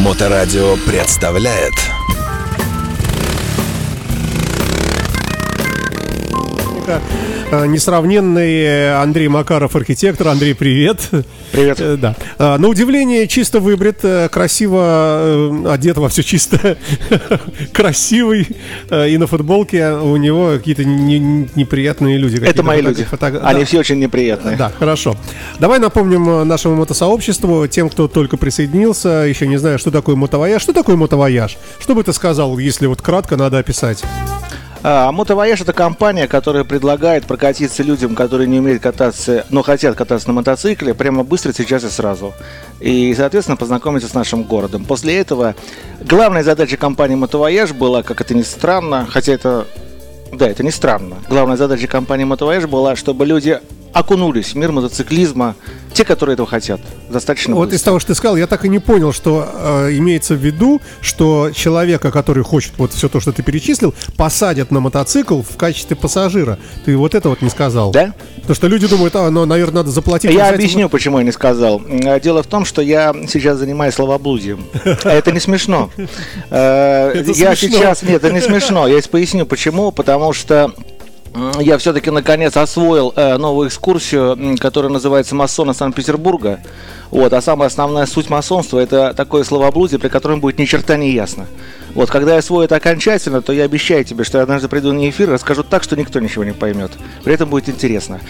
Моторадио представляет э, несравненный Андрей Макаров, архитектор. Андрей, привет. Привет. Э, Да. А, На удивление, чисто выбрит, э, красиво э, одет во все чисто, красивый. И на футболке у него какие-то не- не- неприятные люди. Это какие-то мои люди. фото- Они да. все очень неприятные. Да, хорошо. Давай напомним нашему мотосообществу, тем, кто только присоединился, еще не знаю, что такое мотовояж. Что такое мотовояж? Что бы ты сказал, если вот кратко надо описать? А, Мотовояж это компания, которая предлагает прокатиться людям, которые не умеют кататься, но хотят кататься на мотоцикле, прямо быстро, сейчас и сразу. И, соответственно, познакомиться с нашим городом. После этого главная задача компании Мотовояж была, как это ни странно, хотя это Да, это не странно. Главная задача компании Мотовояж была, чтобы люди окунулись в мир мотоциклизма, те, которые этого хотят. Достаточно Вот из быстро. того, что ты сказал, я так и не понял, что э, имеется в виду, что человека, который хочет вот все то, что ты перечислил, посадят на мотоцикл в качестве пассажира. Ты вот это вот не сказал. Да? Потому что люди думают, а, ну, наверное, надо заплатить. Я объясню, почему я не сказал. Э, Дело в том, что я сейчас занимаюсь словоблудием. А Это не смешно. Э, Я сейчас... Нет, это не смешно. Я поясню, почему. Потому что я все-таки наконец освоил э, новую экскурсию, которая называется «Масоны Санкт-Петербурга». Вот, а самая основная суть масонства – это такое словоблудие, при котором будет ни черта не ясно. Вот, когда я освою это окончательно, то я обещаю тебе, что я однажды приду на эфир расскажу так, что никто ничего не поймет. При этом будет интересно.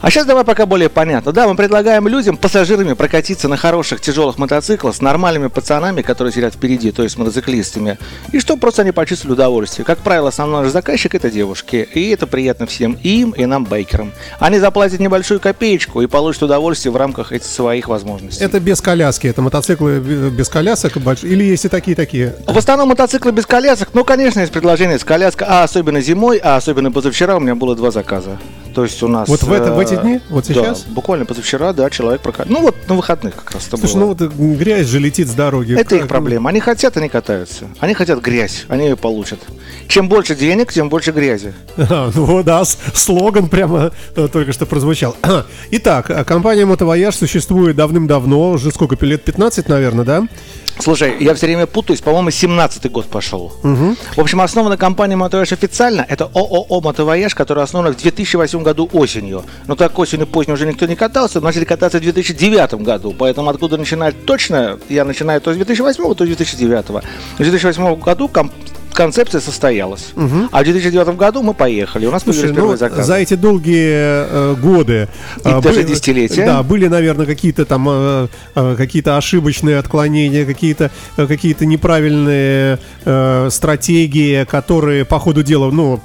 А сейчас давай пока более понятно. Да, мы предлагаем людям, пассажирами, прокатиться на хороших тяжелых мотоциклах с нормальными пацанами, которые сидят впереди, то есть мотоциклистами, и что просто они почувствовали удовольствие. Как правило, основной наш заказчик это девушки, и это приятно всем им и нам, байкерам. Они заплатят небольшую копеечку и получат удовольствие в рамках этих своих возможностей. Это без коляски, это мотоциклы без колясок или есть и такие такие? В основном мотоциклы без колясок. Ну, конечно, есть предложение с коляской, а особенно зимой, а особенно позавчера у меня было два заказа. То есть у нас... Вот в это- в эти э, дни? Вот сейчас? Да, буквально позавчера, да, человек прокатил. Ну, вот на выходных как раз это Слушай, было. ну вот э, грязь же летит с дороги. Это их проблема. Они хотят, они катаются. Они хотят грязь, они ее получат. Чем больше денег, тем больше грязи. А, Ну да, слоган прямо э, только что прозвучал. Итак, компания Мотовояж существует давным-давно, уже сколько, лет 15, наверное, да? Слушай, я все время путаюсь, по-моему, 17-й год пошел. В общем, основана компания Мотовояж официально. Это ООО Мотовояж, которая основана в 2008 году осенью. Но так осенью поздней уже никто не катался, начали кататься в 2009 году. Поэтому откуда начинать точно, я начинаю то с 2008, то с 2009. В 2008 году ком- концепция состоялась. А в 2009 году мы поехали. У нас Слушай, ну, заказы. за эти долгие э, годы... И э, даже были- десятилетия. Да, были, наверное, какие-то там э, э, какие-то ошибочные отклонения, какие-то э, какие-то неправильные э, стратегии, которые по ходу дела, ну,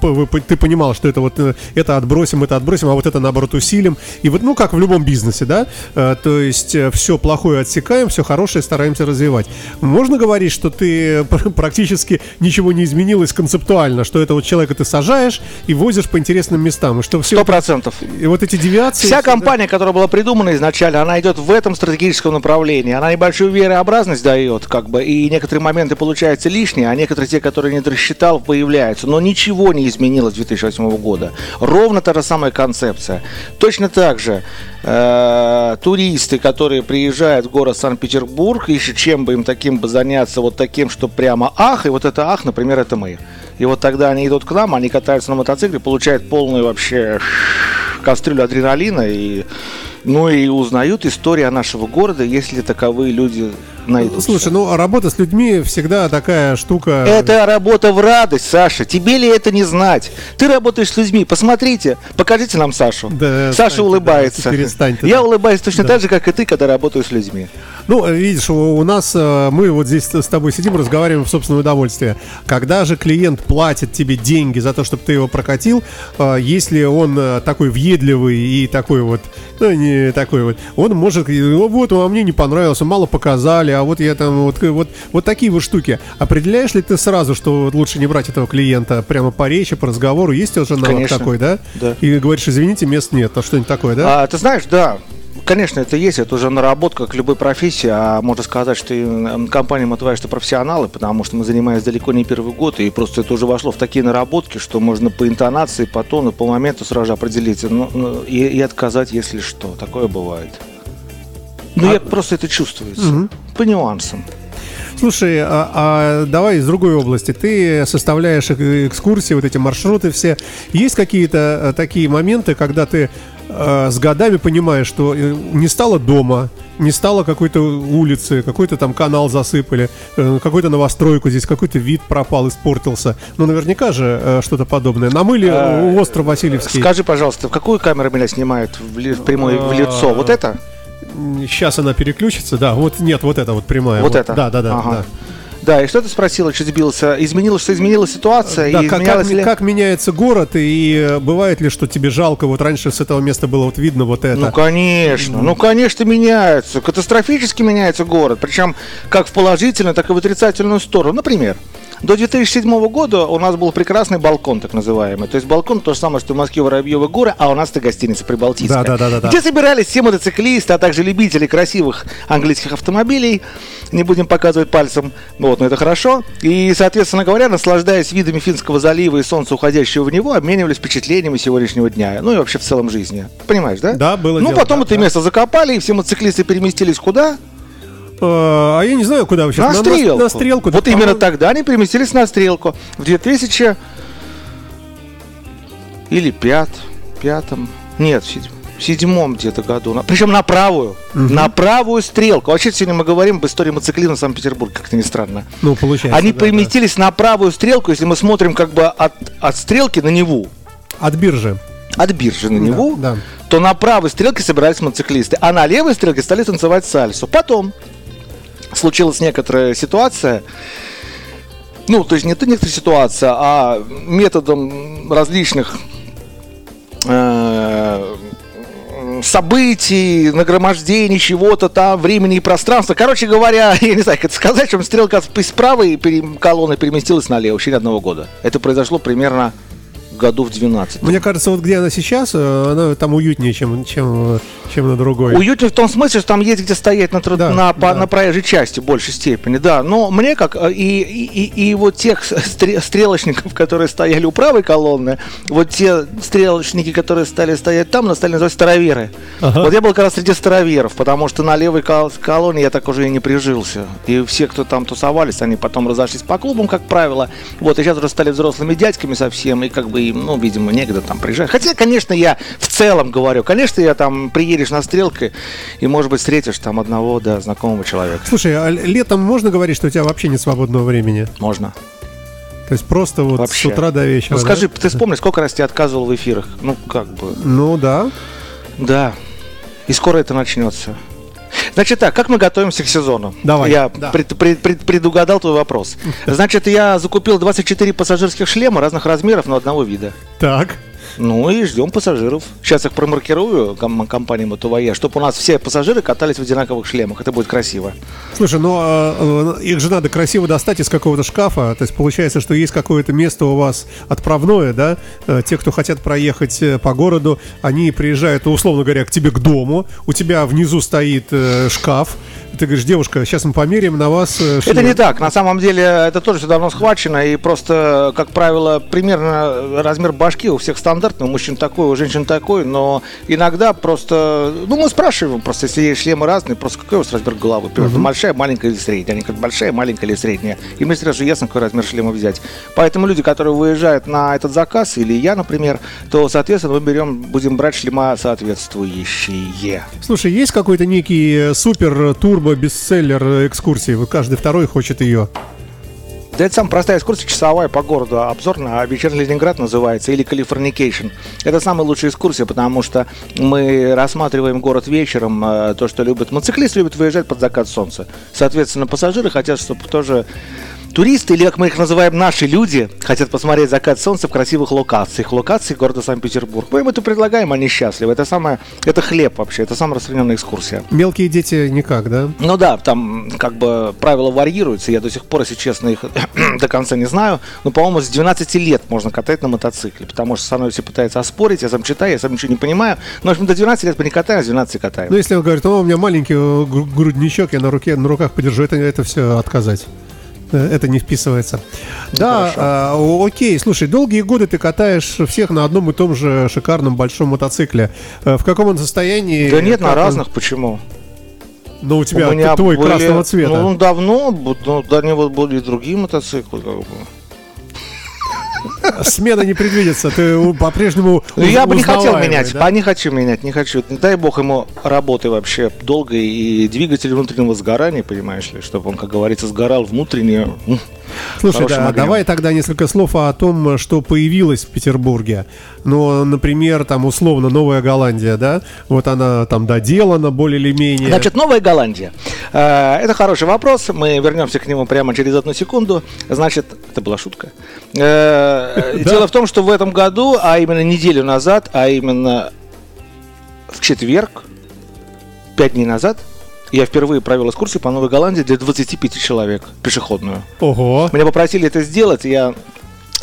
ты понимал, что это вот э, это отбросим, это отбросим, а вот это наоборот усилим. И вот, ну, как в любом бизнесе, да, Э, то есть все плохое отсекаем, все хорошее стараемся развивать. Можно говорить, что ты пр- практически ничего не изменилось концептуально, что это вот человека ты сажаешь и возишь по интересным местам, и что все Сто процентов. и вот эти девиации... Вся компания, которая была придумана изначально, она идет в этом стратегическом направлении. Она небольшую верообразность дает, как бы, и некоторые моменты получаются лишние, а некоторые те, которые не рассчитал, появляются. Но ничего не изменилось с 2008 года. Ровно та же самая концепция. Точно так же э, туристы, которые приезжают в город Санкт-Петербург, ищут чем бы им таким бы заняться, вот таким, что прямо ах, и вот это ах, например, это мы. И вот тогда они идут к нам, они катаются на мотоцикле, получают полную вообще кастрюлю адреналина и ну и узнают историю нашего города, если таковые люди найдутся. Слушай, ну работа с людьми всегда такая штука... Это работа в радость, Саша. Тебе ли это не знать? Ты работаешь с людьми. Посмотрите, покажите нам Сашу. Да, Саша отстаньте, улыбается. да, перестань ты, Я да. улыбаюсь точно так же, как и ты, когда работаю с людьми. Ну, видишь, у, у нас э, мы вот здесь с тобой сидим, разговариваем в собственное удовольствие. Когда же клиент платит тебе деньги за то, чтобы ты его прокатил, э, если он э, такой въедливый и такой вот, ну, не такой вот, он может, «Ну, вот, а мне не понравилось, мало показали, а вот я там, вот, вот, вот такие вот штуки. Определяешь ли ты сразу, что лучше не брать этого клиента прямо по речи, по разговору? Есть уже навык Конечно. такой, да? Да. И говоришь, извините, мест нет, а что-нибудь такое, да? А, ты знаешь, да, конечно, это есть, это уже наработка, как любой профессии, а можно сказать, что и, м, компания Мотовая, что профессионалы, потому что мы занимаемся далеко не первый год, и просто это уже вошло в такие наработки, что можно по интонации, по тону, по моменту сразу же определить ну, ну, и, и отказать, если что. Такое бывает. Ну, я просто это чувствуется. По нюансам. Слушай, а, а давай из другой области. Ты составляешь э- экскурсии, вот эти маршруты все. Есть какие-то э, такие моменты, когда ты э, с годами понимаешь, что э, не стало дома, не стало какой-то улицы, какой-то там канал засыпали, э, какую-то новостройку здесь, какой-то вид пропал, испортился. Ну, наверняка же э, что-то подобное. Намыли А, остров Васильевский. Скажи, пожалуйста, в какую камеру меня снимают в, ли- в прямое в лицо? Вот это? Сейчас она переключится, да. Вот нет, вот это вот прямая. Вот это? Да, да, да. Ага. да. Да, и что ты спросила, чуть сбился? Изменилось, что изменилась ситуация? Да, и как, как- ли- как меняется город, и э, бывает ли, что тебе жалко, вот раньше с этого места было вот видно вот это. Ну, конечно, ну, конечно, меняется. Катастрофически меняется город. Причем как в положительную, так и в отрицательную сторону. Например, до 2007 года у нас был прекрасный балкон, так называемый. То есть балкон то же самое, что в Москве Воробьевы горы, а у нас это гостиница Прибалтийская. Да, да, да, да. Где собирались все мотоциклисты, а также любители красивых английских автомобилей. Не будем показывать пальцем, ну вот, но это хорошо. И, соответственно говоря, наслаждаясь видами Финского залива и солнца, уходящего в него, обменивались впечатлениями сегодняшнего дня. Ну и вообще в целом жизни. Понимаешь, да? Да, было Ну, дело, потом да, это да. место закопали, и все мотоциклисты переместились куда? Э, А я не знаю, куда вы сейчас. на, стрелку. На, стрелку. да, Вот именно по-моему, тогда они переместились на стрелку. В 2000 или пят, пятом, нет, в седь- в седьмом где-то году. На- Причем на правую. На правую стрелку. Вообще сегодня мы говорим об истории мотоциклизма в Санкт-Петербурге, как-то не странно. Ну, получается. Они да, да. переместились на правую стрелку, если мы смотрим как бы от, от стрелки на Неву, От биржи. от биржи на Неву, Да, да. то на правой стрелке собирались мотоциклисты, а на левой стрелке стали танцевать сальсу. Потом случилась некоторая ситуация, ну, то есть не то некоторая ситуация, а методом различных э, событий, нагромождений чего-то там, времени и пространства. Короче говоря, я не знаю, как это сказать, что стрелка с правой колонны переместилась налево в течение одного года. Это произошло примерно году в 12. Мне кажется, вот где она сейчас, э, она там уютнее, чем, чем, э, чем на другой. Уютнее в том смысле, что там есть где стоять на, труд- Да, на, да. на проезжей части в большей степени, да. Но мне как, э, и, и, и, вот тех стре- стрелочников, которые стояли у правой колонны, вот те стрелочники, которые стали стоять там, нас стали называть староверы. Ага. Вот я был как раз среди староверов, потому что на левой кол- колонне я так уже и не прижился. И все, кто там тусовались, они потом разошлись по клубам, как правило. Вот, и сейчас уже стали взрослыми дядьками совсем, и как бы им, ну, видимо, негде там приезжать. Хотя, конечно, я в целом говорю, конечно, я там приедешь на стрелке, и, может быть, встретишь там одного, да, знакомого человека. Слушай, а летом можно говорить, что у тебя вообще нет свободного времени? Можно. То есть просто вот Вообще. с утра до вечера. Ну, да? скажи, ты вспомни, сколько раз я отказывал в эфирах? Ну, как бы. Ну да. Да. И скоро это начнется. Значит так, как мы готовимся к сезону? Давай, Я да. пред- пред- пред- предугадал твой вопрос. Значит, я закупил 24 пассажирских шлема разных размеров, но одного вида. Так. Ну и ждем пассажиров. Сейчас их промаркирую ком- компанией Мотовая, чтобы у нас все пассажиры катались в одинаковых шлемах. Это будет красиво. Слушай, ну а, э, их же надо красиво достать из какого-то шкафа. То есть получается, что есть какое-то место у вас отправное, да? Э, Те, кто хотят проехать э, по городу, они приезжают, ну, условно говоря, к тебе к дому. У тебя внизу стоит э, шкаф. Ты говоришь, девушка, сейчас мы померяем на вас. э, Это шлем». не так. На самом деле это тоже все давно схвачено. И просто, как правило, примерно размер башки у всех стандартный. У мужчин такой, у женщин такой. Но иногда просто... Ну, мы спрашиваем просто, если есть шлемы разные, просто какой у вас размер головы? Например, большая, маленькая или средняя? Они говорят, большая, маленькая или средняя? И мне сразу ясно, какой размер шлема взять. Поэтому люди, которые выезжают на этот заказ, или я, например, то, соответственно, мы берем, будем брать шлема соответствующие. Слушай, есть какой-то некий супер турбо бестселлер э, экскурсии? Вот каждый второй хочет ее. Да это самая простая экскурсия часовая по городу. Обзор на вечерний Ленинград называется, или Californication. Это самая лучшая экскурсия, потому что мы рассматриваем город вечером, э, то, что любят мотоциклисты, любят выезжать под закат солнца. Соответственно, пассажиры хотят, чтобы тоже туристы, или как мы их называем, наши люди, хотят посмотреть закат солнца в красивых локациях. Локации города Санкт-Петербург. Мы им это предлагаем, они счастливы. Это самое, это хлеб вообще, это самая распространенная экскурсия. Мелкие дети никак, да? Ну да, там как бы правила варьируются. Я до сих пор, если честно, их до конца не знаю. Но, по-моему, с 12 лет можно катать на мотоцикле. Потому что со мной все пытаются оспорить. Я сам читаю, я сам ничего не понимаю. Но, в общем, до 12 лет мы не катаем, а с 12 катаем. Ну, если он говорит, о, у меня маленький э, гру- грудничок, я на руке, на руках подержу, это, это все отказать. Э, Это не вписывается. да, хорошо. а, о- окей, слушай, долгие годы ты катаешь всех на одном и том же шикарном большом мотоцикле. Э, В каком он состоянии? да нет, на он- разных. Почему? Но у тебя меня твой были, красного цвета. Ну, давно, но до него были другие мотоциклы, как бы. Смена не предвидится, ты по-прежнему ну, Я бы не хотел менять, да? не хочу менять, не хочу. Дай бог ему работы вообще долгой и двигатель внутреннего сгорания, понимаешь ли, чтобы он, как говорится, сгорал внутренне. Слушай, да, давай тогда несколько слов о том, что появилось в Петербурге. Ну, например, там условно Новая Голландия, да? Вот она там доделана более или менее. Значит, Новая Голландия. Э, это хороший вопрос. Мы вернемся к нему прямо через одну секунду. Значит, это была шутка. Э, дело в том, что в этом году, а именно неделю назад, а именно в четверг, пять дней назад, я впервые провел экскурсию по Новой Голландии для 25 человек, пешеходную. Ого. Меня попросили это сделать, я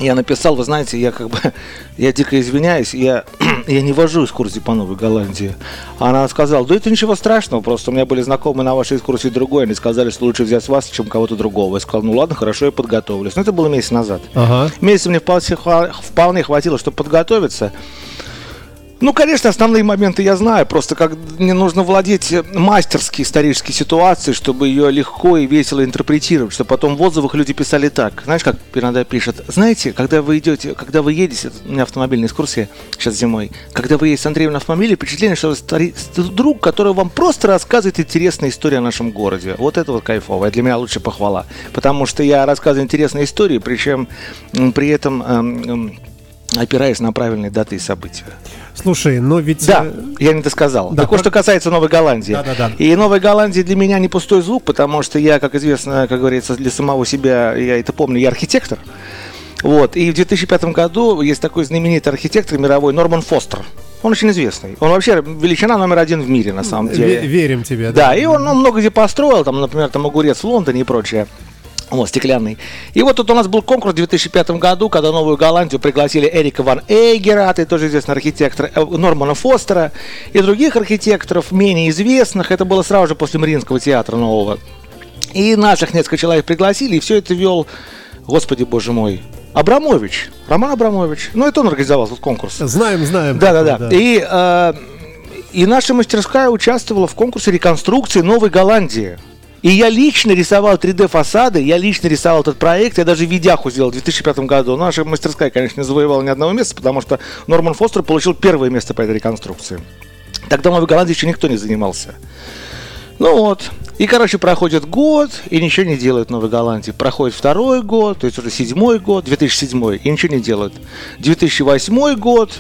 я написал, вы знаете, я как бы, я дико извиняюсь, я, я не вожу экскурсии по Новой Голландии. Она сказала, да это ничего страшного, просто у меня были знакомые на вашей экскурсии другой, они сказали, что лучше взять вас, чем кого-то другого. Я сказал, ну ладно, хорошо, я подготовлюсь. Но это было месяц назад. Ага. Месяца мне вполне, вполне хватило, чтобы подготовиться. Ну, конечно, основные моменты я знаю, просто как мне нужно владеть мастерски исторической ситуацией, чтобы ее легко и весело интерпретировать, чтобы потом в отзывах люди писали так. Знаешь, как иногда пишут, знаете, когда вы идете, когда вы едете, у меня автомобильная экскурсия сейчас зимой, когда вы едете с Андреем на автомобиле, впечатление, что вы друг, который вам просто рассказывает интересные истории о нашем городе. Вот это вот кайфово, для меня лучше похвала, потому что я рассказываю интересные истории, причем при этом эм, эм, опираясь на правильные даты и события. Слушай, но ведь... Да, э, я не досказал. Да, так вот, что касается Новой Голландии. Да, да, да. И Новая Голландия для меня не пустой звук, потому что я, как известно, как говорится, для самого себя, я это помню, я архитектор. Вот. И в 2005 году есть такой знаменитый архитектор мировой Норман Фостер. Он очень известный. Он вообще величина номер один в мире, на самом деле. Верим тебе, да. Да, и он, он много где построил, там, например, там огурец в Лондоне и прочее. Вот, стеклянный. И вот тут у нас был конкурс в 2005 году, когда Новую Голландию пригласили Эрика Ван Эйгера, ты тоже известный архитектор, э, Нормана Фостера и других архитекторов, менее известных. Это было сразу же после Мариинского театра нового. И наших несколько человек пригласили, и все это вел, господи боже мой, Абрамович, Роман Абрамович. Ну, это он организовал этот конкурс. Знаем, знаем. Да-да-да. И, э, и наша мастерская участвовала в конкурсе реконструкции Новой Голландии. И я лично рисовал 3D-фасады, я лично рисовал этот проект, я даже видяху сделал в 2005 году. Наша мастерская, конечно, не завоевала ни одного места, потому что Норман Фостер получил первое место по этой реконструкции. Тогда в Новой Голландии еще никто не занимался. Ну вот. И, короче, проходит год, и ничего не делают в Новой Голландии. Проходит второй год, то есть уже седьмой год, 2007, и ничего не делают. 2008 год,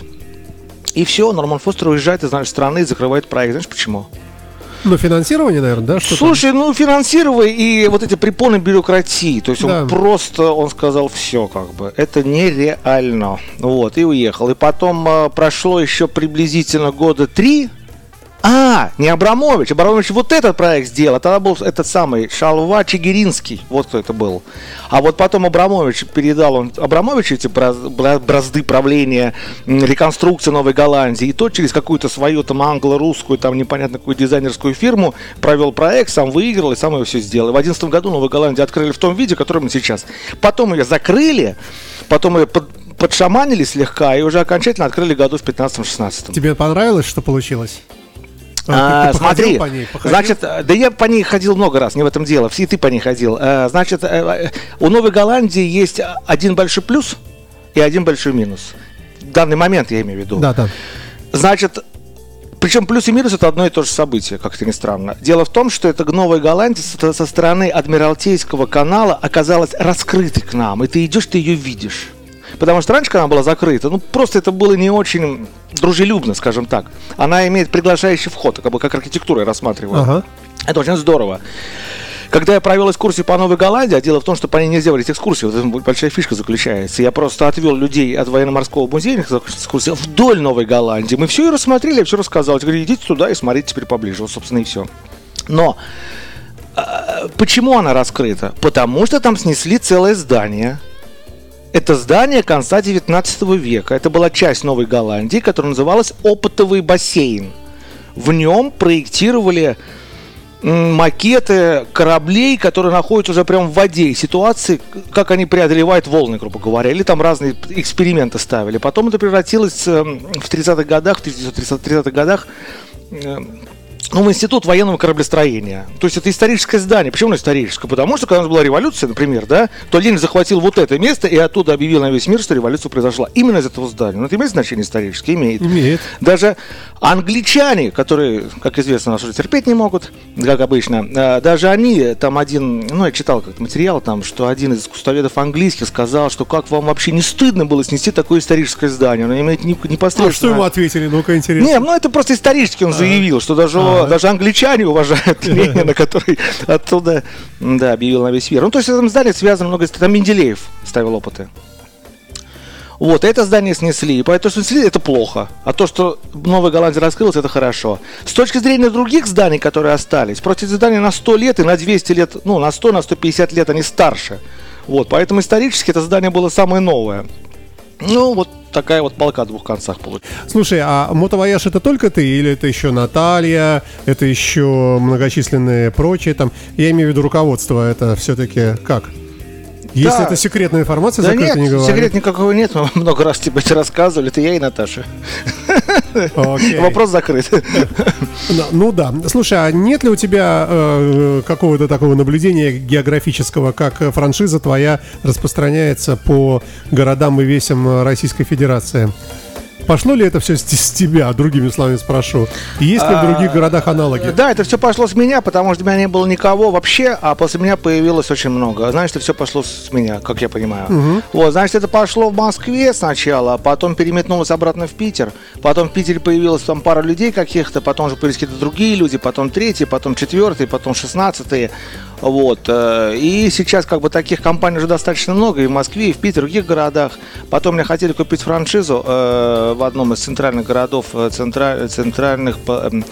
и все, Норман Фостер уезжает из нашей страны и закрывает проект. Знаешь почему? Ну, финансирование, наверное, да? Что Слушай, ну, финансирование и вот эти препоны бюрократии. То есть да. он просто, он сказал, все как бы, это нереально. Вот, и уехал. И потом э, прошло еще приблизительно года три, а, не Абрамович. Абрамович вот этот проект сделал. Тогда был этот самый Шалва Чигиринский. Вот кто это был. А вот потом Абрамович передал он Абрамович эти бразды правления, реконструкции Новой Голландии. И тот через какую-то свою там англо-русскую, там непонятно какую дизайнерскую фирму провел проект, сам выиграл и сам его все сделал. И в 2011 году Новую Голландию открыли в том виде, который мы сейчас. Потом ее закрыли, потом ее под, подшаманили слегка и уже окончательно открыли году в 15-16. Тебе понравилось, что получилось? А, смотри, по ней, значит, да я по ней ходил много раз, не в этом дело, все ты по ней ходил. А, значит, э, у Новой Голландии есть один большой плюс и один большой минус. В данный момент я имею в виду. Да, да. Значит, причем плюс и минус это одно и то же событие, как-то не странно. Дело в том, что эта Новая Голландия со стороны Адмиралтейского канала оказалась раскрытой к нам, и ты идешь, ты ее видишь. Потому что раньше, когда она была закрыта, ну просто это было не очень дружелюбно, скажем так. Она имеет приглашающий вход, как бы как архитектура я рассматриваю. Ага. Это очень здорово. Когда я провел экскурсию по Новой Голландии, а дело в том, что по ней нельзя делать экскурсии, вот эта большая фишка заключается. Я просто отвел людей от военно-морского музея экскурсии вдоль Новой Голландии. Мы все и рассмотрели, я все рассказал. Я говорю, идите туда и смотрите теперь поближе. Вот, собственно, и все. Но а, почему она раскрыта? Потому что там снесли целое здание – это здание конца 19 века. Это была часть Новой Голландии, которая называлась Опытовый бассейн. В нем проектировали макеты кораблей, которые находятся уже прямо в воде, и ситуации, как они преодолевают волны, грубо говоря, или там разные эксперименты ставили. Потом это превратилось эм, в 30-х годах, в 1930-х годах эм, ну, в Институт военного кораблестроения. То есть это историческое здание. Почему оно историческое? Потому что, когда у нас была революция, например, да, то Ленин захватил вот это место и оттуда объявил на весь мир, что революция произошла. Именно из этого здания. Но это имеет значение историческое? Имеет. Имеет. Даже англичане, которые, как известно, нас уже терпеть не могут, как обычно, э, даже они, там один, ну, я читал как материал там, что один из искусствоведов английских сказал, что как вам вообще не стыдно было снести такое историческое здание. Оно имеет не- непосредственно... А что ему ответили? Ну-ка, интересно. Не, ну это просто исторически он заявил, что даже, даже англичане уважают Ленина, который оттуда да, объявил на весь мир. Ну, то есть в этом здании связано много... Там Менделеев ставил опыты. Вот, это здание снесли. И поэтому, что снесли, это плохо. А то, что Новая Голландия раскрылась, это хорошо. С точки зрения других зданий, которые остались, против зданий на 100 лет и на 200 лет, ну, на 100, на 150 лет они старше. Вот, поэтому исторически это здание было самое новое. Ну, вот такая вот полка в двух концах получилась. Слушай, а мотовояж это только ты или это еще Наталья, это еще многочисленные прочие там? Я имею в виду руководство, это все-таки как? Если Да. это секретная информация, Да закрыто нет, не говори. секрет никакого нет, мы много раз тебе это рассказывали, это я и Наташа. Окей. Вопрос закрыт. Ну, да. Слушай, а нет ли у тебя э, какого-то такого наблюдения географического, как франшиза твоя распространяется по городам и весям Российской Федерации? Пошло ли это все с, с тебя, другими словами спрошу? Есть ли в других городах аналоги? Да, это все пошло с меня, потому что у меня не было никого вообще, а после меня появилось очень много. Значит, это все пошло с меня, как я понимаю. Вот, значит, это пошло в Москве сначала, а потом переметнулось обратно в Питер. Потом в Питере появилась там пара людей каких-то, потом уже появились какие-то другие люди, потом третий, потом четвертый, потом шестнадцатый. Вот. э, И сейчас как бы таких компаний уже достаточно много и в Москве, и в Питере, и в других городах. Потом мне хотели купить франшизу э, в одном из центральных городов, э, центра- центральных по- эм,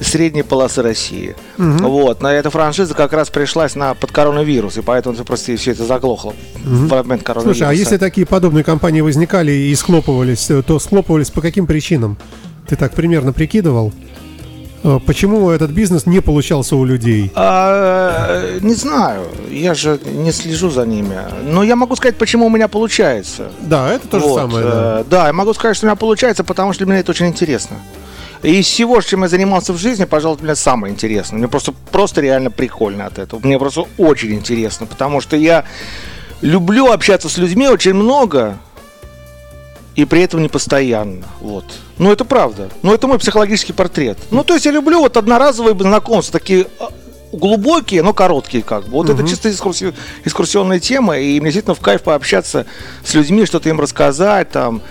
средней полосы России. Вот. На эта франшиза как раз пришлась на, под коронавирус, и поэтому это просто все это заглохло в момент коронавируса. Слушай, а если такие подобные компании возникали и схлопывались, э, то схлопывались по каким причинам? Ты так примерно прикидывал? Э, Почему этот бизнес не получался у людей? А, не знаю, я же не слежу за ними. Но я могу сказать, почему у меня получается. Да, это то же Вот, самое. да. э, да, я могу сказать, что у меня получается, потому что для меня это очень интересно. И из всего, чем я занимался в жизни, пожалуй, для меня самое интересное. Мне просто, просто реально прикольно от этого. Мне просто очень интересно, потому что я люблю общаться с людьми очень много, и при этом не постоянно. Вот. Ну, это правда. Ну, это мой психологический портрет. Ну, то есть я люблю вот одноразовые знакомства, такие а, глубокие, но короткие как бы. Вот это чисто экскурси- экскурсионная тема, и мне действительно в кайф пообщаться с людьми, что-то им рассказать, там,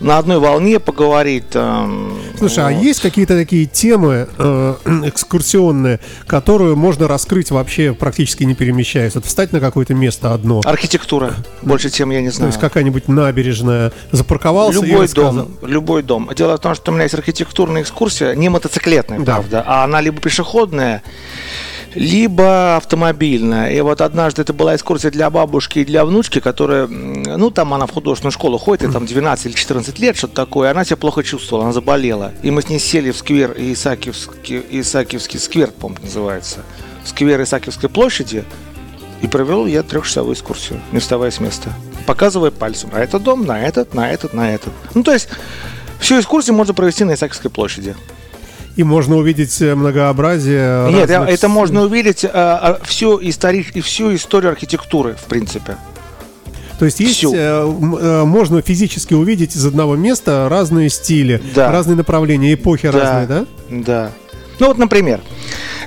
на одной волне поговорить. Там, Слушай, а Вот. есть какие-то такие темы э, экскурсионные, которые можно раскрыть вообще практически не перемещаясь? Вот встать на какое-то место одно. Архитектура. Больше тем я не То знаю. есть какая-нибудь набережная, запарковался и Любой рассказал. дом, любой дом. Дело в том, что у меня есть архитектурная экскурсия, не мотоциклетная, Да. правда, а она либо пешеходная, либо автомобильная. И вот однажды это была экскурсия для бабушки и для внучки, которая, ну, там она в художественную школу ходит, ей там 12 или 14 лет, что-то такое, она себя плохо чувствовала, она заболела. И мы с ней сели в сквер Исаакиевский, Исаакиевский сквер, по-моему, называется, сквер Исаакиевской площади, и провел я трехчасовую экскурсию, не вставая с места. Показывая пальцем на этот дом, на этот, на этот, на этот. Ну, то есть, всю экскурсию можно провести на Исаакиевской площади. И можно увидеть э, многообразие Нет, разных это можно увидеть э, а, всю, истори- и всю историю архитектуры, в принципе. То есть есть, э, э, можно физически увидеть из одного места разные стили, Да. разные направления, эпохи разные, да? Да. Ну вот, например,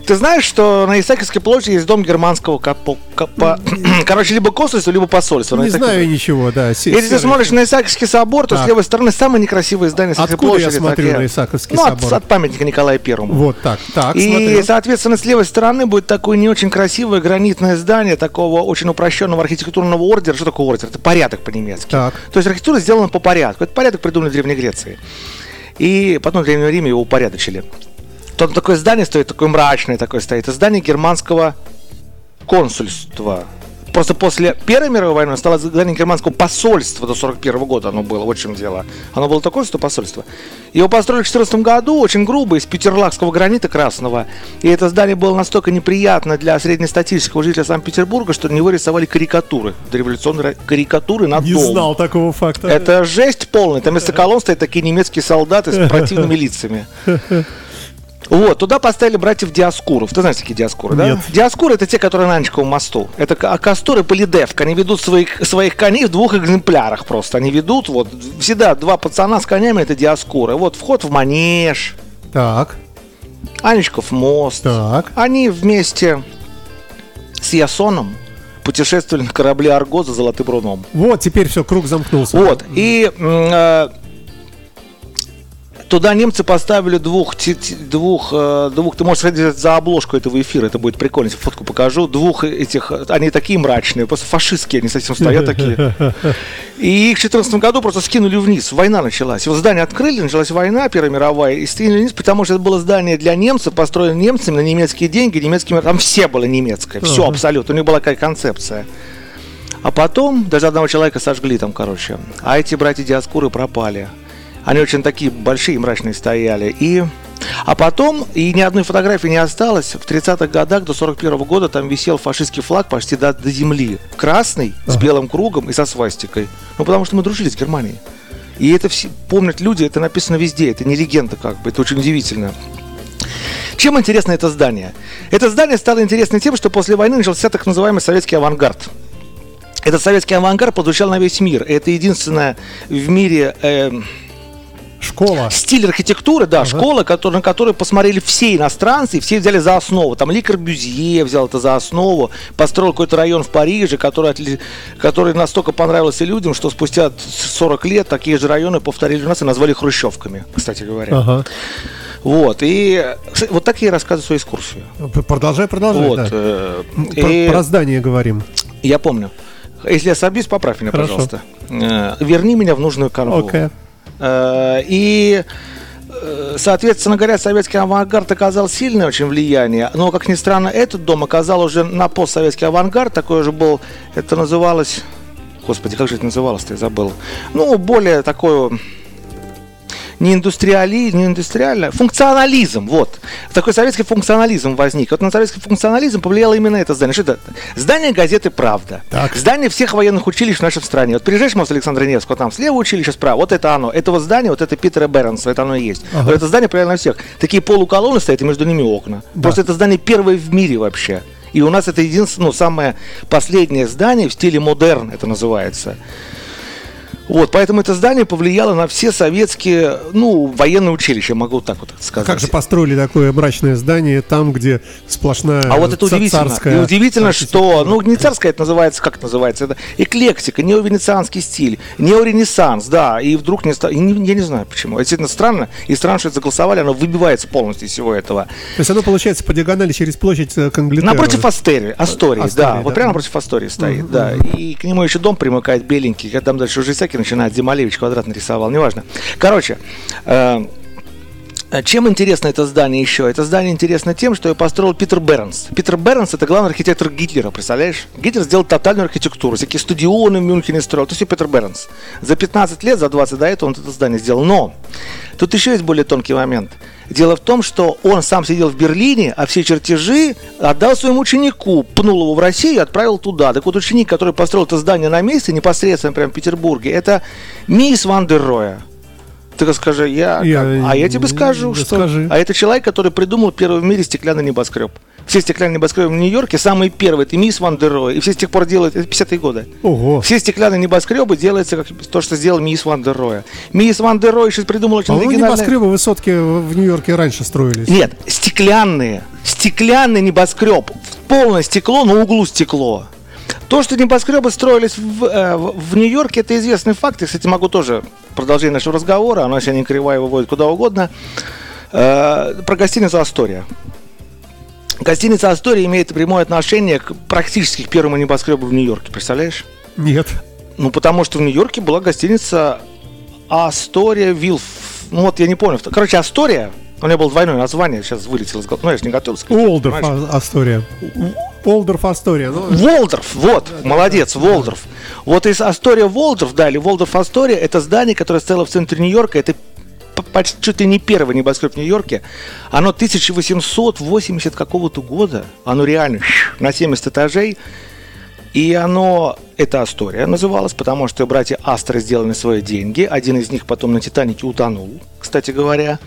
ты знаешь, что на Исаакиевской площади есть дом германского капо- капо- короче, либо консульства, либо посольства. на Не Исаакиевской- знаю ничего, да. се- Если ты смотришь на Исаакиевский собор, то Так. с левой стороны самое некрасивое здание Исаакиевской Откуда я площади. смотрю такие- на Исаакиевский ну, от- собор? От, памятника Николая Первому. Вот так, так, И, смотрю. соответственно, с левой стороны будет такое не очень красивое гранитное здание такого очень упрощенного архитектурного ордера. Что такое ордер? Это порядок по-немецки. Так. То есть архитектура сделана по порядку. Это порядок придумали в Древней Греции. И потом в Древнем Риме его упорядочили. Там такое здание стоит, такое мрачное такое стоит. Это здание германского консульства. Просто после Первой мировой войны стало здание германского посольства до 41 года оно было, вот в чем дело. Оно было такое, что посольство. Его построили в 14 году, очень грубо, из петерлакского гранита красного. И это здание было настолько неприятно для среднестатистического жителя Санкт-Петербурга, что на него рисовали карикатуры, дореволюционные карикатуры на Не дом. знал такого факта. Это жесть полная. Там вместо колонн стоят такие немецкие солдаты с противными лицами. Вот, туда поставили братьев Диаскуров. Ты знаешь такие Диаскуры, да? Нет. Диаскуры это те, которые на Анчиковом мосту. Это Ка- а Кастур и Полидевка. Они ведут своих, своих коней в двух экземплярах просто. Они ведут, вот, всегда два пацана с конями, это Диаскуры. Вот, вход в манеж, Так, Анечков мост. так. Они вместе с Ясоном путешествовали на корабле Арго за Золотым Руном. Вот, теперь все, круг замкнулся. Вот. И э, туда немцы поставили двух, двух, э, двух, ты можешь сходить за обложку этого эфира, это будет прикольно, если фотку покажу. Двух этих, они такие мрачные, просто фашистские, они совсем стоят такие. И их в 2014 году просто скинули вниз, война началась. Вот здание открыли, началась война, Первая мировая, и скинули вниз, потому что это было здание для немцев, построено немцами на немецкие деньги, немецкими, там все было немецкое, все Ага. абсолютно, у них была какая концепция. А потом даже одного человека сожгли там, короче. А эти братья Диаскуры пропали. Они очень такие большие и мрачные стояли. И... А потом, и ни одной фотографии не осталось, в 30-х годах до 41 года там висел фашистский флаг почти до, до земли. Красный, с белым кругом и со свастикой. Ну, потому что мы дружили с Германией. И это все помнят люди, это написано везде, это не легенда как бы, это очень удивительно. Чем интересно это здание? Это здание стало интересно тем, что после войны начался так называемый советский авангард. Этот советский авангард подучал на весь мир. Это единственная в мире эм, Школа. стиль архитектуры, да, школа, который, на которую посмотрели все иностранцы, и все взяли за основу. Там Ли Корбюзье взял это за основу, построил какой-то район в Париже, который, отли- который настолько понравился людям, что спустя 40 лет такие же районы повторили у нас и назвали хрущевками, кстати говоря. Ага. Вот, и кстати, вот так я рассказываю свою экскурсию. Продолжай, продолжай. вот, да. э, Про, и- про здание говорим. я помню. Если я собьюсь, поправь меня, Хорошо. пожалуйста. Э, Верни меня в нужную канву. Окей. Э, И, э, соответственно говоря, советский авангард оказал сильное очень влияние. Но, как ни странно, этот дом оказал уже на постсоветский авангард. Такой же был, это называлось... Господи, как же это называлось-то, я забыл. Ну, более такое не индустриали, не индустриально, функционализм, вот. Такой советский функционализм возник. Вот на советский функционализм повлияло именно это здание. Что это? Здание газеты «Правда». Так. Здание всех военных училищ в нашей стране. Вот приезжаешь мост Александра Невского, там слева училище, справа, вот это оно. Это вот здание, вот это Питера Бернса, это оно и есть. Ага. Вот это здание на всех. Такие полуколонны стоят, и между ними окна. Да. Просто это здание первое в мире вообще. И у нас это единственное, ну, самое последнее здание в стиле модерн, это называется. Вот, поэтому это здание повлияло на все советские, ну, военные училища, могу так вот сказать. Как же построили такое мрачное здание там, где сплошная А вот это удивительно. царская И удивительно, что, ну, не царская это называется, как это называется, это эклектика, неовенецианский стиль, неоренессанс, да, и вдруг не ста- и не- я не знаю почему. Это действительно странно, и странно, что это согласовали, оно выбивается полностью из всего этого. То есть оно получается по диагонали через площадь э, к Англитеру. Напротив Астерии, Астории, Астории, да, да. вот прямо напротив Астории стоит, Мгм, да, и к нему еще дом примыкает беленький, когда там дальше уже всякие начинают, Зималевич квадрат нарисовал, неважно. Короче, э, чем интересно это здание еще? Это здание интересно тем, что ее построил Питер Бернс. Питер Бернс это главный архитектор Гитлера, представляешь? Гитлер сделал тотальную архитектуру, всякие стадионы в Мюнхене строил. Это все Питер Бернс. За 15 лет, за 20 до этого он это здание сделал. Но тут еще есть более тонкий момент. Дело в том, что он сам сидел в Берлине, а все чертежи отдал своему ученику, пнул его в Россию и отправил туда. Так вот, ученик, который построил это здание на месте, непосредственно прямо в Петербурге, это мисс Ван дер Роя. Ты скажи, я, Я как? а я тебе скажу, что... скажи. А это человек, который придумал первый в мире стеклянный небоскреб. Все стеклянные небоскребы в Нью-Йорке, самые первые, это мисс Ван дер. И все с тех пор делают, это 50-е годы. Ого. Все стеклянные небоскребы делаются как то, что сделал мисс Ван дер Роя. Мисс Ван дер Роя сейчас придумал очень По-моему, оригинальное... небоскребы высотки в Нью-Йорке раньше строились. Нет, стеклянные. Стеклянный небоскреб. Полное стекло, на углу стекло. То, что небоскребы строились в, э, в- Нью-Йорке, это известный факт. Я, кстати, могу тоже продолжение нашего разговора, она сегодня кривая выводит куда угодно. Э, про гостиницу Астория. Гостиница Астория имеет прямое отношение к практически к первому небоскребу в Нью-Йорке, представляешь? Нет. Ну, потому что в Нью-Йорке была гостиница Астория Вилф. Ну, вот я не помню. Короче, Астория, у меня было двойное название, сейчас вылетело из головы. Ну, я же не готовился. к этому, Олдорф понимаешь? А- Астория. Олдорф Астория. Ну, Волдорф, вот, молодец, Волдорф. Вот из Астория Волдорф, да, или Волдорф Астория, это здание, которое стояло в центре Нью-Йорка, это почти чуть ли не первый небоскреб в Нью-Йорке. Оно 1880 какого-то года, оно реально на 70 этажей. И оно, это Астория называлось, потому что братья Астры сделали свои деньги. Один из них потом на Титанике утонул, кстати говоря.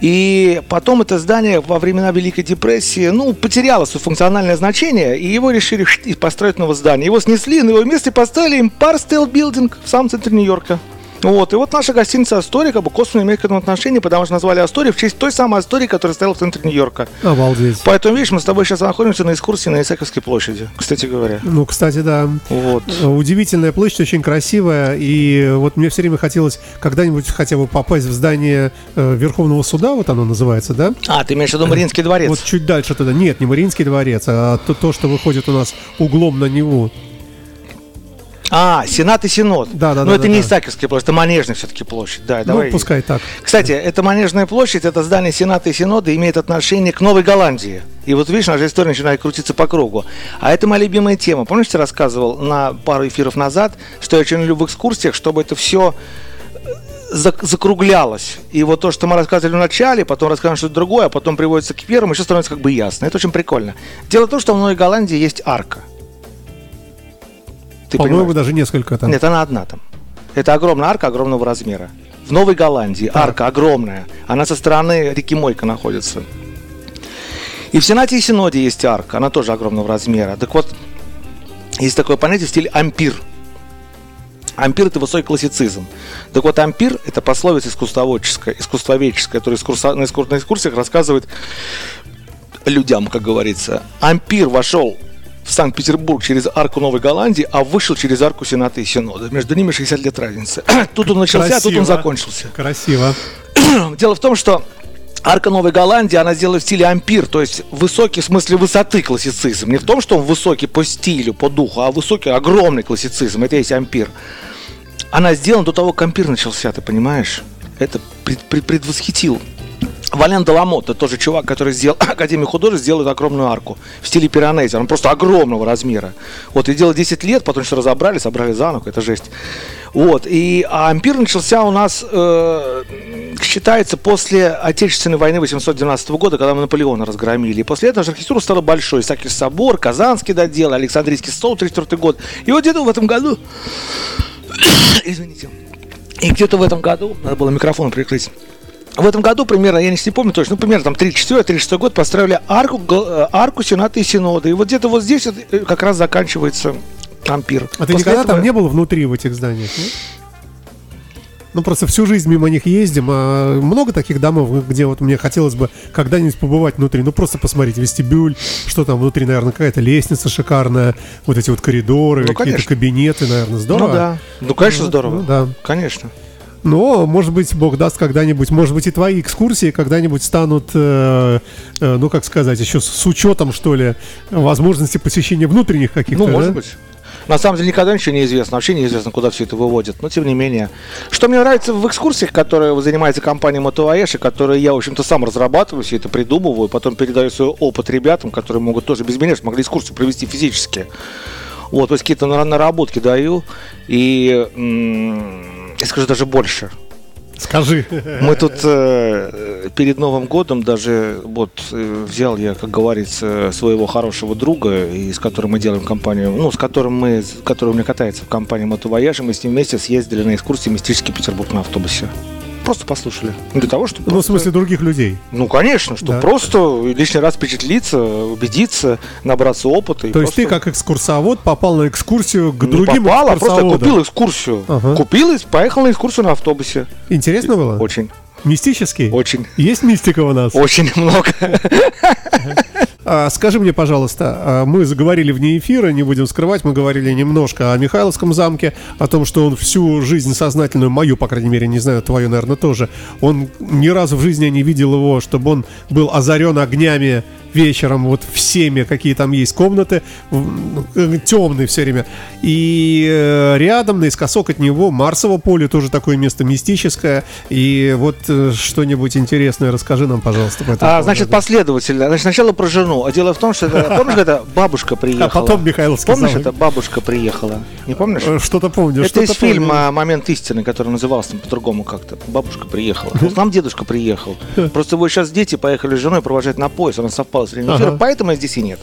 И потом это здание во времена Великой депрессии, ну, потеряло свое функциональное значение, и его решили построить новое здание. Его снесли, на его месте поставили Empire State Building в самом центре Нью-Йорка. Вот, и вот наша гостиница Астория как бы косвенно имеет к этому отношение, потому что назвали Асторию в честь той самой Астории, которая стояла в центре Нью-Йорка. Обалдеть. Поэтому, видишь, мы с тобой сейчас находимся на экскурсии на Исаковской площади, кстати говоря. Ну, кстати, да. Вот. Удивительная площадь, очень красивая. И вот мне все время хотелось когда-нибудь хотя бы попасть в здание э, Верховного суда, вот оно называется, да? А, ты имеешь в виду Мариинский дворец? Вот чуть дальше туда. Нет, не Мариинский дворец, а то, то что выходит у нас углом на него. А, Сенат и Синод. Да, да, Но да, это да, не да. Исаакиевская площадь, это Манежная все-таки площадь. Да, Ну, давай. пускай так. Кстати, эта Манежная площадь, это здание Сената и Синода имеет отношение к Новой Голландии. И вот видишь, наша история начинает крутиться по кругу. А это моя любимая тема. Помнишь, я рассказывал на пару эфиров назад, что я очень люблю в экскурсиях, чтобы это все зак- закруглялось. И вот то, что мы рассказывали в начале, потом рассказываем что-то другое, а потом приводится к первому, еще становится как бы ясно. Это очень прикольно. Дело в том, что в Новой Голландии есть арка. Ты По-моему, понимаешь? даже несколько там. Нет, она одна там. Это огромная арка огромного размера. В Новой Голландии арка огромная. Она со стороны реки Мойка находится. И в Сенате и Синоде есть арка. Она тоже огромного размера. Так вот, есть такое понятие в стиле ампир. Ампир – это высокий классицизм. Так вот, ампир – это пословица искусствоведческая, искусствоведческая, которая экскурса- на экскур- на экскурсиях рассказывает людям, как говорится. Ампир вошел в Санкт-Петербург через арку Новой Голландии, а вышел через арку Сената и Синода. Между ними 60 лет разницы. Тут он начался, а тут он Красиво. закончился. Красиво. Дело в том, что Арка Новой Голландии, она сделана в стиле ампир, то есть высокий в смысле высоты классицизм. Не в том, что он высокий по стилю, по духу, а высокий, огромный классицизм. Это есть ампир. Она сделана до того, как ампир начался, ты понимаешь? Это пред- пред- предвосхитил. Вален Деламот, это тоже чувак, который сделал Академию художеств, сделает огромную арку в стиле пиранези. Она просто огромного размера. Вот, и делал 10 лет, потом все разобрали, собрали заново, это жесть. Вот, и а ампир начался у нас, э, считается, после Отечественной войны 812 года, когда мы Наполеона разгромили. И после этого же архитектура стала большой. Исаакиевский собор, Казанский додел, Александрийский стол, 34 год. И вот где-то в этом году, извините, и где-то в этом году, надо было микрофон прикрыть, в этом году, примерно, я не, помню точно, ну, примерно там 34-36 год построили арку, э, арку Сената и Синода. И вот где-то вот здесь вот, э, как раз заканчивается ампир. А ты После никогда этого- там не был внутри в этих зданиях? нет? Ну, просто всю жизнь мимо них ездим. А много таких домов, где вот мне хотелось бы когда-нибудь побывать внутри. Ну, просто посмотреть вестибюль, что там внутри, наверное, какая-то лестница шикарная, вот эти вот коридоры, Ну, какие-то кабинеты, наверное, здорово. Ну да. Ну, конечно, Ну, здорово. ну да. Конечно. Но, может быть, Бог даст когда-нибудь, может быть, и твои экскурсии когда-нибудь станут, э, э, ну, как сказать, еще с, с учетом, что ли, возможности посещения внутренних каких-то. Ну, может да? быть. На самом деле никогда ничего не известно, вообще неизвестно, куда все это выводит. Но тем не менее. Что мне нравится в экскурсиях, которые занимается компания Мотоваеш, и которые я, в общем-то, сам разрабатываю, все это придумываю, потом передаю свой опыт ребятам, которые могут тоже без меня могли экскурсию провести физически. Вот, то есть какие-то на- наработки даю. И я скажу даже больше. Скажи. Мы тут э, перед Новым годом даже вот э, взял я, как говорится, своего хорошего друга, и с которым мы делаем компанию, ну, с которым мы, с- который у меня катается в компании Мотовояж, и мы с ним вместе съездили на экскурсии мистический Петербург на автобусе. Просто послушали. Для того, чтобы... Ну, в просто- смысле, других людей. Ну, конечно, что Да. просто лишний раз впечатлиться, убедиться, набраться опыта. То есть ты, просто- как экскурсовод, попал на экскурсию к не другим попал, а просто купил экскурсию. Ага. Купил и поехал на экскурсию на автобусе. Интересно было? Очень, Мистический? очень, Есть мистика у нас? очень много. А, скажи мне, пожалуйста, а, мы заговорили вне эфира, не будем скрывать, мы говорили немножко о Михайловском замке, о том, что он всю жизнь сознательную, мою, по крайней мере, не знаю, твою, наверное, тоже, он ни разу в жизни не видел его, чтобы он был озарен огнями вечером, вот всеми, какие там есть комнаты, темные все время. И э, рядом, наискосок от него, Марсово поле, тоже такое место мистическое. И вот э, что-нибудь интересное расскажи нам, пожалуйста, по этому А, поводу. значит, последовательно. Значит, сначала про жену. А дело в том, что это, помнишь, когда бабушка приехала? А потом Михайловский Помнишь, замок. это бабушка приехала? Не помнишь? Э, Что-то помню. Это из фильма. «Момент истины», который назывался по-другому как-то. Бабушка приехала. Вот нам дедушка приехал. Просто его сейчас дети поехали с женой провожать на поезд. Она совпала эфиром, Ага. поэтому здесь и нету.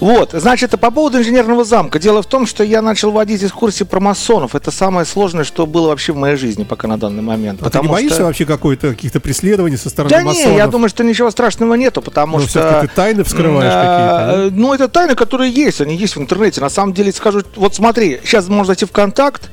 Вот, значит, по поводу инженерного замка. Дело в том, что я начал водить экскурсии про масонов. Это самое сложное, что было вообще в моей жизни пока на данный момент. А ты не боишься вообще какой-то каких-то преследований со стороны Да масонов? не, я думаю, что ничего страшного нету, потому Ну, что... ты тайны вскрываешь а, какие-то, Ну, это тайны, которые есть, они есть в интернете. На самом деле, скажу, вот смотри, сейчас можно зайти в контакт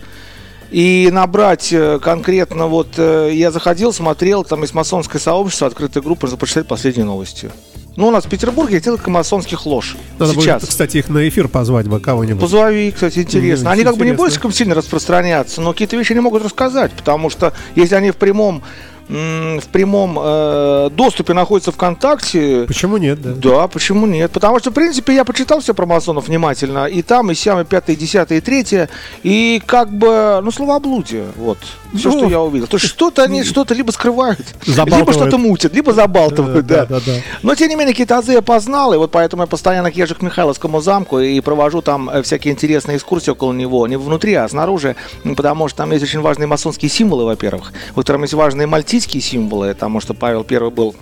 и набрать э, конкретно, вот э, я заходил, смотрел, там есть масонское сообщество, открытая группа, нужно почитать последние новости. Ну, у нас в Петербурге есть несколько масонских лож. Надо Сейчас. будет, кстати, их на эфир позвать бы кого-нибудь. Позови, кстати, интересно. Ну, Они как бы не интересно. слишком сильно распространяться, но какие-то вещи они могут рассказать, потому что если они в прямом в прямом э, доступе находятся ВКонтакте, Почему нет, да? да, почему нет? Потому что, в принципе, я почитал все про масонов внимательно. И там, и сям, и пятое, и десятое, и третье. И как бы, ну, словоблудие. Вот. Все, Ну, что я увидел. То есть что-то они что-то либо скрывают, либо что-то мутят, либо забалтывают, да. да, да. Но, тем не менее, какие-то азы я познал, и вот поэтому я постоянно езжу к Михайловскому замку и провожу там э, всякие интересные экскурсии около него. Не внутри, а снаружи, потому что там есть очень важные масонские символы, во-первых. Вот там есть важные мальтийские символы, потому что Павел I был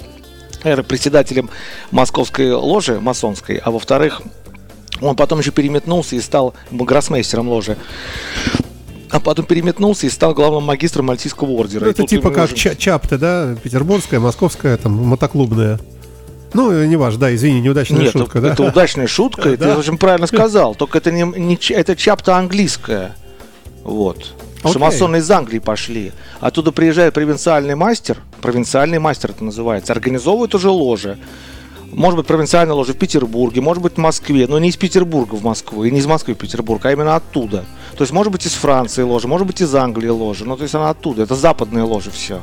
председателем московской ложи масонской, а во-вторых, он потом еще переметнулся и стал гроссмейстером ложи. А потом переметнулся и стал главным магистром Мальтийского ордера. Ну, это типа как уже- ча- чапта, да? Петербургская, московская, там, мотоклубная. Ну, э, не важно, да, извини, неудачная Нет, шутка, это, да? это удачная шутка, ты очень правильно сказал. Только это не, не это чапта английская. Вот. Что Окей. масоны из Англии пошли. Оттуда приезжает провинциальный мастер, провинциальный мастер это называется, организовывает уже ложи. Может быть, провинциальная ложа в Петербурге, может быть, в Москве, но не из Петербурга в Москву, и не из Москвы в Петербург, а именно оттуда. То есть, может быть, из Франции ложа, может быть, из Англии ложа, ну, то есть она оттуда, это западные ложи все.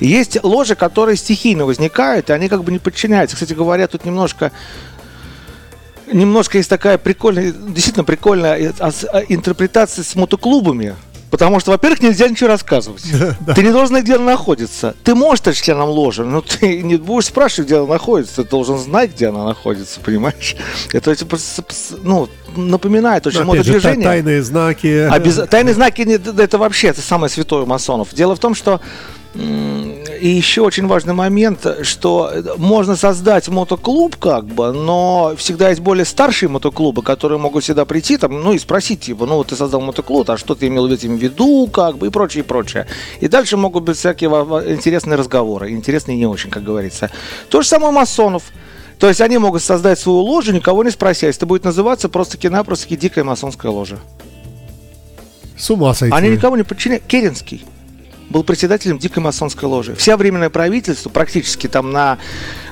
Есть ложи, которые стихийно возникают, и они как бы не подчиняются. Кстати говоря, тут немножко немножко есть такая прикольная, действительно прикольная э, ас- э, интерпретация с мотоклубами. Потому что, во-первых, нельзя ничего рассказывать. Ты не должен знать, где она находится. Ты можешь стать членом ложи, но ты не будешь спрашивать, где она находится. Ты должен знать, где она находится, понимаешь? Это ну, напоминает очень та- мотодвижение. тайные знаки. Обяз- Тайные знаки это вообще это самое святое у масонов. Дело в том, что и еще очень важный момент, что можно создать мотоклуб, как бы, но всегда есть более старшие мотоклубы, которые могут всегда прийти там, ну и спросить, типа, ну вот ты создал мотоклуб, а что ты имел в этим в виду, как бы, и прочее, и прочее. И дальше могут быть всякие интересные разговоры, интересные не очень, как говорится. То же самое масонов. То есть они могут создать свою ложу, никого не спрося. Это будет называться просто-таки дикая масонская ложа. С ума сойти. Они никому не подчиняют. Керенский был председателем дикой масонской ложи. Вся временное правительство практически там на,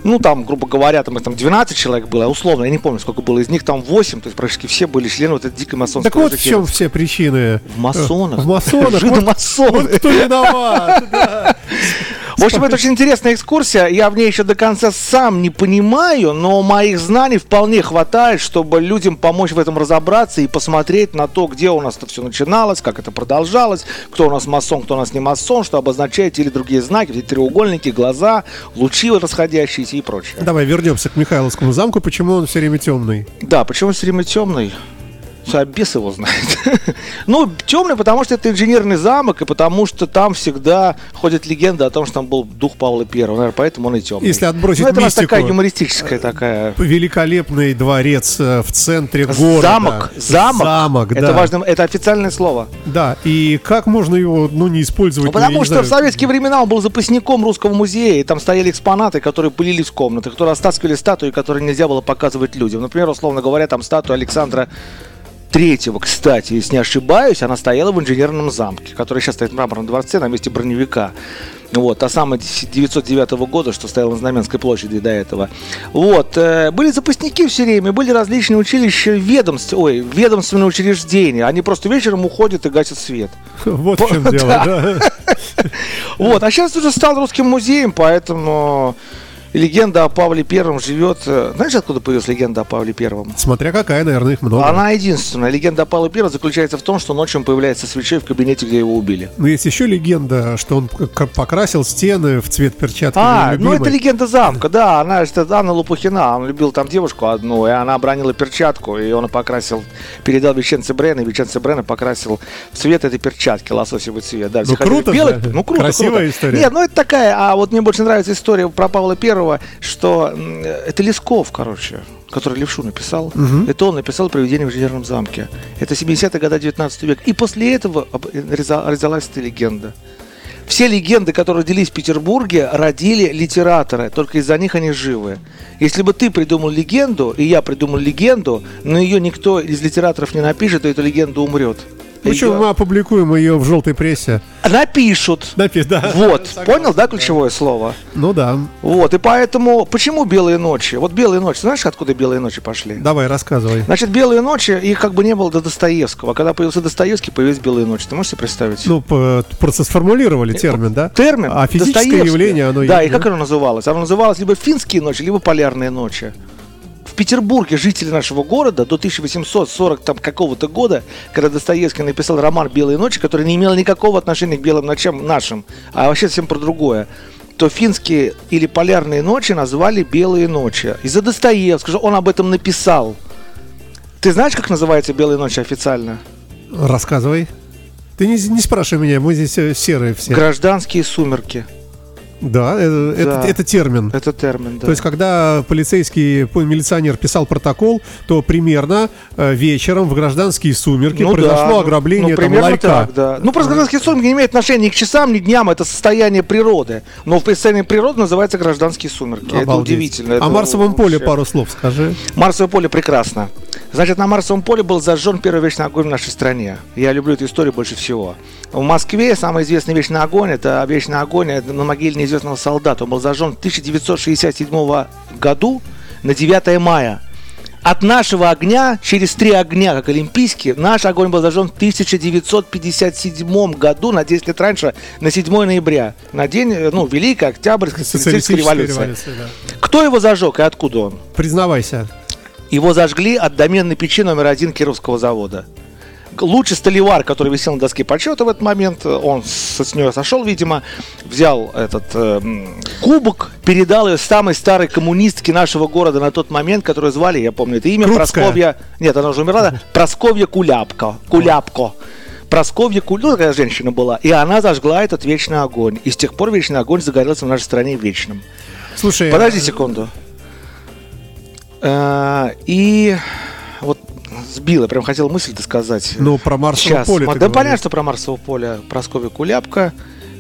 ну там, грубо говоря, там, там 12 человек было, условно, я не помню, сколько было, из них там 8, то есть практически все были члены вот этой дикой масонской Так вот ложи в чем все причины. В масонах. В масонах. Вот, Жидомасоны. вот кто виноват. В общем, это очень интересная экскурсия. Я в ней еще до конца сам не понимаю, но моих знаний вполне хватает, чтобы людям помочь в этом разобраться и посмотреть на то, где у нас это все начиналось, как это продолжалось, кто у нас масон, кто у нас не масон, что обозначает те или другие знаки, эти треугольники, глаза, лучи расходящиеся и прочее. Давай вернемся к Михайловскому замку. Почему он все время темный? Да, почему он все время темный? А бес его знает. ну, темный, потому что это инженерный замок, и потому что там всегда ходит легенда о том, что там был дух Павла Первого. Наверное, поэтому он и темный. Если отбросить ну, это у нас мистику, такая юмористическая такая. Великолепный дворец э, в центре города. Замок, замок. Замок, это да. важно, это официальное слово. Да, и как можно его, ну, не использовать? Ну, ну, потому что знаю, в советские времена он был запасником русского музея, и там стояли экспонаты, которые пылились в комнатах, которые растаскивали статуи, которые нельзя было показывать людям. Например, условно говоря, там статуя Александра Третьего, кстати, если не ошибаюсь, она стояла в инженерном замке, который сейчас стоит в мраморном дворце на месте броневика. Вот, та самая 909 года, что стояла на Знаменской площади до этого. Вот, э, были запасники все время, были различные училища, ведомств, ой, ведомственные учреждения. Они просто вечером уходят и гасят свет. Вот в чем дело, да. Вот, а сейчас уже стал русским музеем, поэтому легенда о Павле Первом живет. э, Знаешь, откуда появилась легенда о Павле Первом? Смотря какая, наверное, их много. Она единственная. Легенда о Павле Первом заключается в том, что ночью он появляется свечой в кабинете, где его убили. Но есть еще легенда, что он покрасил стены в цвет перчатки. А, ну это легенда замка, да, она, это Анна Лопухина, он любил там девушку одну, и она обронила перчатку, и он покрасил, передал Веченце Брена, и Веченце Брена покрасил в цвет этой перчатки, лососевый цвет. Да, Ну, круто белых- же. ну круто, Красивая круто. история. Нет, ну это такая, а вот мне больше нравится история про Павла Первого, первого, что это Лесков, короче, который Левшу написал. Это он написал «Привидение в инженерном замке». Это 70-е годы 19 века. И после этого реза- родилась эта легенда. Все легенды, которые родились в Петербурге, родили литераторы, только из-за них они живы. Если бы ты придумал легенду, и я придумал легенду, но ее никто из литераторов не напишет, то эта легенда умрет. Ну что, Её мы опубликуем ее в желтой прессе. Напишут. Напи- да. Вот, Согласен, понял, да, да. ключевое слово? Ну да. Вот, и поэтому, почему «Белые ночи»? Вот «Белые ночи», знаешь, откуда «Белые ночи» пошли? Давай, рассказывай. Значит, «Белые ночи», их как бы не было до Достоевского. Когда появился Достоевский, появились «Белые ночи». Ты можешь себе представить? Ну, просто сформулировали термин, да? Термин. А физическое явление, оно Да, есть, и как оно называлось? Оно называлось либо «Финские ночи», либо «Полярные ночи». В Петербурге жители нашего города до 1840 там какого-то года, когда Достоевский написал роман «Белые ночи», который не имел никакого отношения к белым ночам нашим, а вообще совсем про другое, то финские или полярные ночи назвали «Белые ночи». Из-за Достоевского, он об этом написал. Ты знаешь, как называется «Белые ночи» официально? Рассказывай. Ты не, не спрашивай меня, мы здесь э, серые все. «Гражданские сумерки». Да, это, это- Да. это термин. Это термин, да. То есть, когда полицейский милиционер писал протокол, то примерно э, вечером в гражданские сумерки Ну произошло да, ну, ограбление ну, там, примерно ларька. так, да. Ну, просто гражданские сумерки не имеют отношения ни к часам, ни к дням, это состояние природы. Но в состоянии природы называется гражданские сумерки. Это Обалдеть. удивительно. О это Марсовом поле вообще- пару слов скажи. Марсовое поле прекрасно. Значит, на Марсовом поле был зажжен первый вечный огонь в нашей стране. Я люблю эту историю больше всего. В Москве самый известный вечный огонь, это вечный огонь это на могиле неизвестного солдата. Он был зажжен в 1967 году на 9 мая. От нашего огня, через три огня, как олимпийский, наш огонь был зажжен в 1957 году, на 10 лет раньше, на 7 ноября, на день, э, ну, Великой Октябрьской социалистической революции. революция, да. Кто его зажег и откуда он? Признавайся. Его зажгли от доменной печи номер один Кировского завода. Лучший столевар, который висел на доске почета в этот момент, э, он с, с нее сошел, видимо, взял этот э, кубок, передал ее самой старой коммунистке нашего города на тот момент, которую звали, я помню это имя, Крупская. Просковья... Нет, она уже умерла, да? Просковья Куляпко. Куляпко. Просковья Куль, ну, такая женщина была, и она зажгла этот вечный огонь. И с тех пор вечный огонь загорелся в нашей стране вечным. Слушай, Подожди секунду. Э, И вот сбила, прям хотел мысль-то сказать. ну про Марсово Сейчас. поле да говоришь. понятно, что про Марсово поле. Прасковья Куляпка,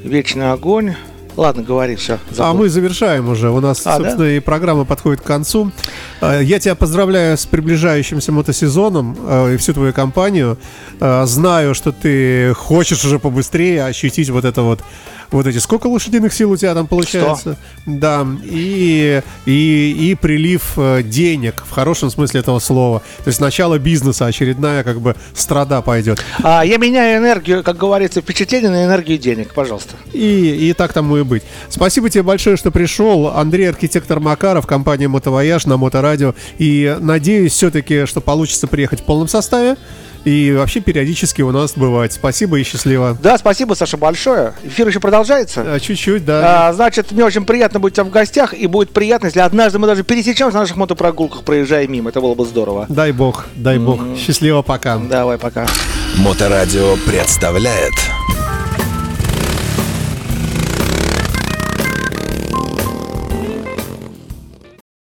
Вечный огонь. Ладно, говори, все. А мы завершаем уже. У нас, А, собственно, и программа подходит к концу. Э, Я тебя поздравляю с приближающимся мотосезоном э, и всю твою компанию. Знаю, что ты хочешь уже побыстрее ощутить вот это вот вот эти сколько лошадиных сил у тебя там получается? Да, и, и, и прилив э, денег в хорошем смысле этого слова. То есть начало бизнеса, очередная как бы страда пойдет. А, я меняю энергию, как говорится, впечатление на энергию денег, пожалуйста. И, и так тому и быть. Спасибо тебе большое, что пришел. Андрей, архитектор Макаров, компания Мотовояж на Моторадио. И надеюсь все-таки, что получится приехать в полном составе. И вообще периодически у нас бывает. Спасибо и счастливо. Да, спасибо, Саша, большое. Эфир еще продолжается. А, Чуть-чуть, да. А, значит, мне очень приятно быть у тебя в гостях, и будет приятно, если однажды мы даже пересечемся на наших мотопрогулках, проезжая мимо. Это было бы здорово. Дай бог, дай бог. Счастливо, пока. Давай, пока. Моторадио представляет